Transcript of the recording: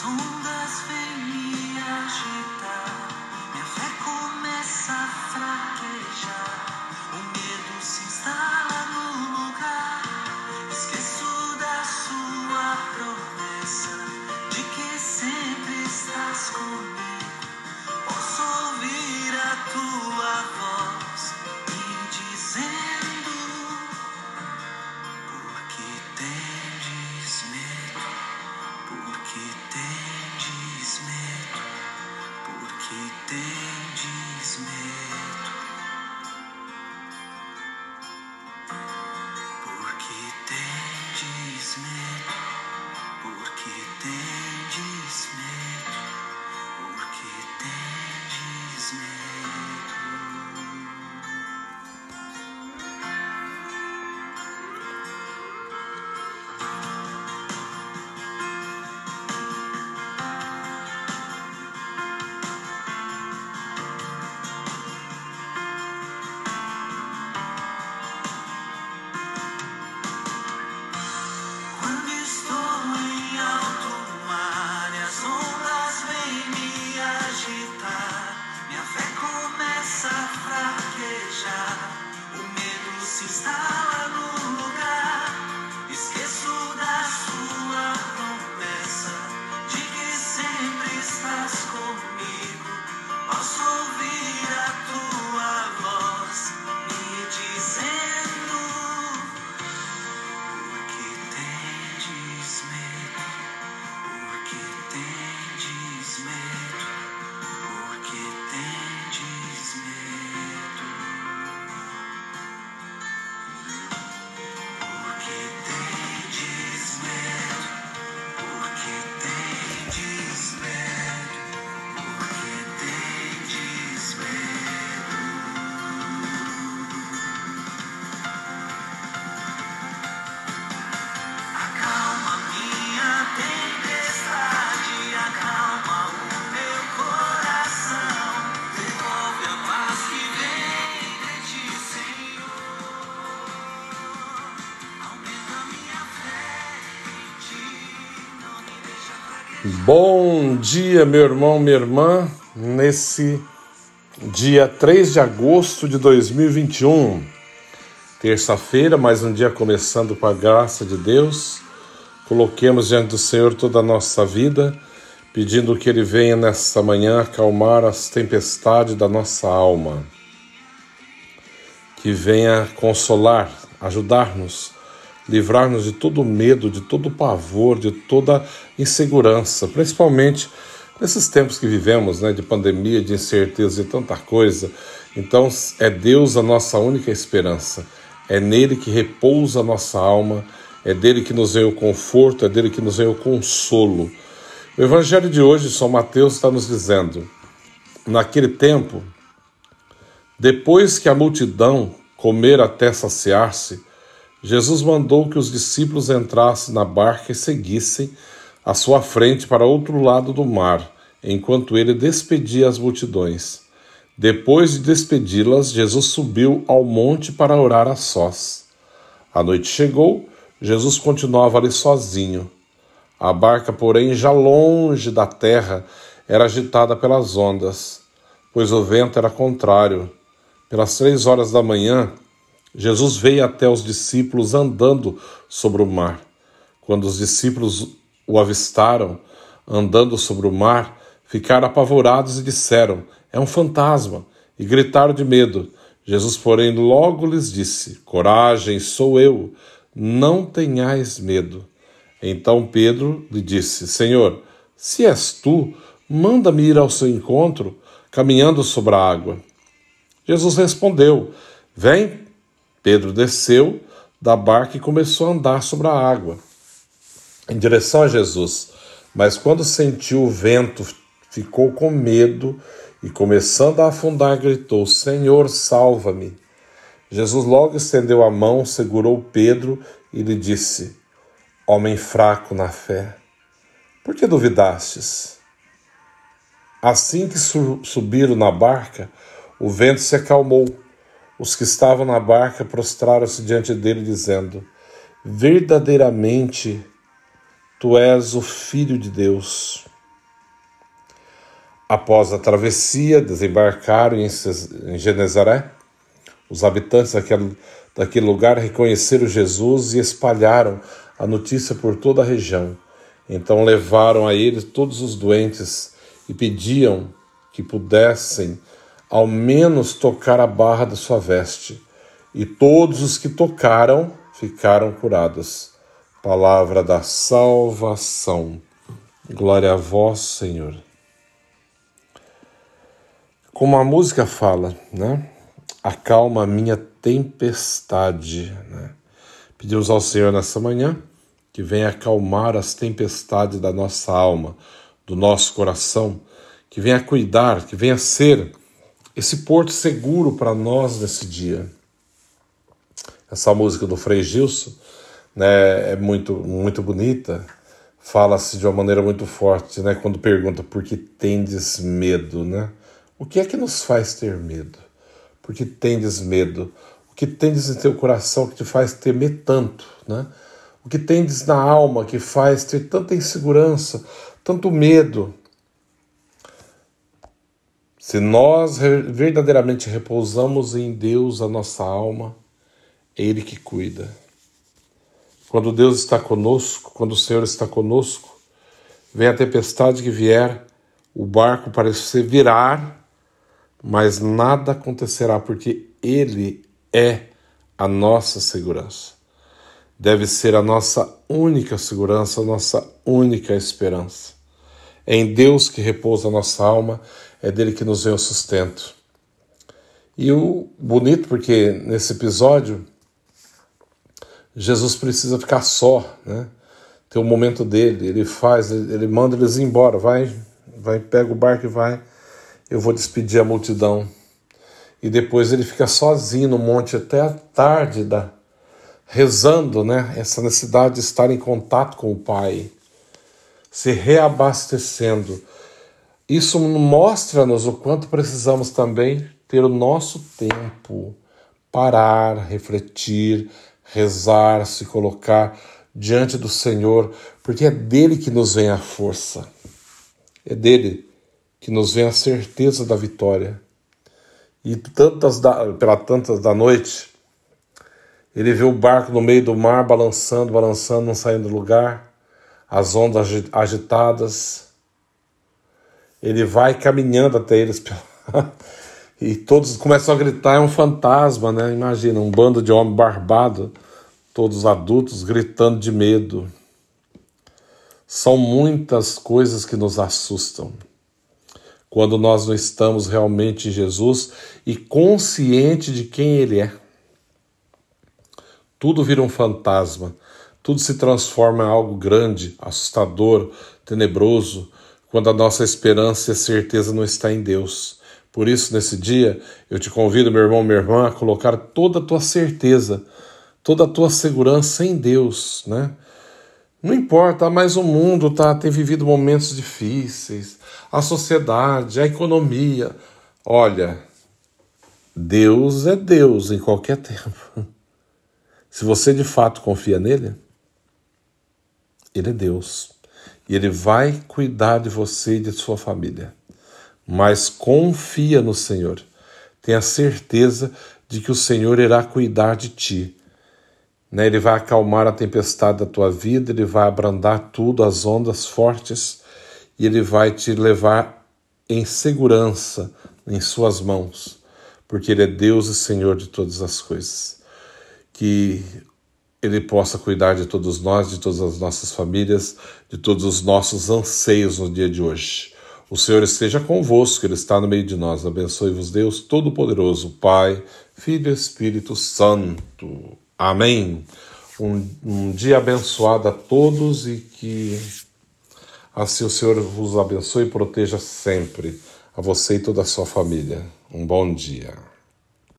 song. she did. Bom dia, meu irmão, minha irmã, nesse dia 3 de agosto de 2021, terça-feira, mais um dia começando com a graça de Deus. Coloquemos diante do Senhor toda a nossa vida, pedindo que Ele venha nesta manhã acalmar as tempestades da nossa alma, que venha consolar, ajudar-nos livrar-nos de todo medo, de todo pavor, de toda insegurança, principalmente nesses tempos que vivemos, né, de pandemia, de incerteza, de tanta coisa. Então, é Deus a nossa única esperança. É nele que repousa a nossa alma, é dele que nos vem o conforto, é dele que nos vem o consolo. O evangelho de hoje, São Mateus está nos dizendo: naquele tempo, depois que a multidão comer até saciar-se, Jesus mandou que os discípulos entrassem na barca e seguissem à sua frente para outro lado do mar, enquanto ele despedia as multidões. Depois de despedi-las, Jesus subiu ao monte para orar a sós. A noite chegou, Jesus continuava ali sozinho. A barca, porém, já longe da terra, era agitada pelas ondas, pois o vento era contrário. Pelas três horas da manhã, Jesus veio até os discípulos andando sobre o mar. Quando os discípulos o avistaram andando sobre o mar, ficaram apavorados e disseram: É um fantasma! E gritaram de medo. Jesus, porém, logo lhes disse: Coragem, sou eu, não tenhais medo. Então Pedro lhe disse: Senhor, se és tu, manda-me ir ao seu encontro, caminhando sobre a água. Jesus respondeu: Vem. Pedro desceu da barca e começou a andar sobre a água, em direção a Jesus. Mas quando sentiu o vento, ficou com medo e, começando a afundar, gritou: Senhor, salva-me. Jesus logo estendeu a mão, segurou Pedro e lhe disse: Homem fraco na fé, por que duvidastes? Assim que subiram na barca, o vento se acalmou os que estavam na barca prostraram-se diante dele, dizendo: Verdadeiramente tu és o Filho de Deus. Após a travessia, desembarcaram em Genezaré. Os habitantes daquele, daquele lugar reconheceram Jesus e espalharam a notícia por toda a região. Então levaram a ele todos os doentes e pediam que pudessem ao menos tocar a barra da sua veste. E todos os que tocaram ficaram curados. Palavra da salvação. Glória a vós, Senhor. Como a música fala, né? Acalma a minha tempestade. Né? Pedimos ao Senhor nessa manhã que venha acalmar as tempestades da nossa alma, do nosso coração, que venha cuidar, que venha ser esse porto seguro para nós nesse dia. Essa música do Frei Gilson né, é muito, muito bonita, fala-se de uma maneira muito forte, né, quando pergunta por que tendes medo, né? O que é que nos faz ter medo? Por que tendes medo? O que tendes em teu coração que te faz temer tanto, né? O que tendes na alma que faz ter tanta insegurança, tanto medo? Se nós verdadeiramente repousamos em Deus a nossa alma, é Ele que cuida. Quando Deus está conosco, quando o Senhor está conosco, vem a tempestade que vier, o barco parece virar, mas nada acontecerá porque Ele é a nossa segurança deve ser a nossa única segurança, a nossa única esperança. É em Deus que repousa a nossa alma, é dele que nos vem o sustento. E o bonito, porque nesse episódio, Jesus precisa ficar só, né? Tem um momento dele, ele faz, ele manda eles embora, vai, vai, pega o barco e vai. Eu vou despedir a multidão. E depois ele fica sozinho no monte até a tarde da, rezando, né? Essa necessidade de estar em contato com o Pai, se reabastecendo. Isso mostra-nos o quanto precisamos também ter o nosso tempo, parar, refletir, rezar, se colocar diante do Senhor, porque é dele que nos vem a força, é dele que nos vem a certeza da vitória. E tantas da, pela tantas da noite, ele vê o barco no meio do mar balançando, balançando, não saindo do lugar, as ondas agitadas. Ele vai caminhando até eles e todos começam a gritar: é um fantasma, né? Imagina, um bando de homem barbado, todos adultos gritando de medo. São muitas coisas que nos assustam quando nós não estamos realmente em Jesus e consciente de quem Ele é tudo vira um fantasma, tudo se transforma em algo grande, assustador, tenebroso, quando a nossa esperança e certeza não está em Deus. Por isso, nesse dia, eu te convido, meu irmão, minha irmã, a colocar toda a tua certeza, toda a tua segurança em Deus, né? Não importa, mas o mundo tá, tem vivido momentos difíceis, a sociedade, a economia. Olha, Deus é Deus em qualquer tempo. Se você de fato confia nele, ele é Deus e ele vai cuidar de você e de sua família. Mas confia no Senhor. Tenha certeza de que o Senhor irá cuidar de ti. Né? Ele vai acalmar a tempestade da tua vida, ele vai abrandar tudo, as ondas fortes, e ele vai te levar em segurança em suas mãos, porque ele é Deus e Senhor de todas as coisas que Ele possa cuidar de todos nós, de todas as nossas famílias, de todos os nossos anseios no dia de hoje. O Senhor esteja convosco, Ele está no meio de nós. Abençoe-vos, Deus Todo-Poderoso, Pai, Filho e Espírito Santo. Amém. Um, um dia abençoado a todos e que assim o Senhor vos abençoe e proteja sempre, a você e toda a sua família. Um bom dia.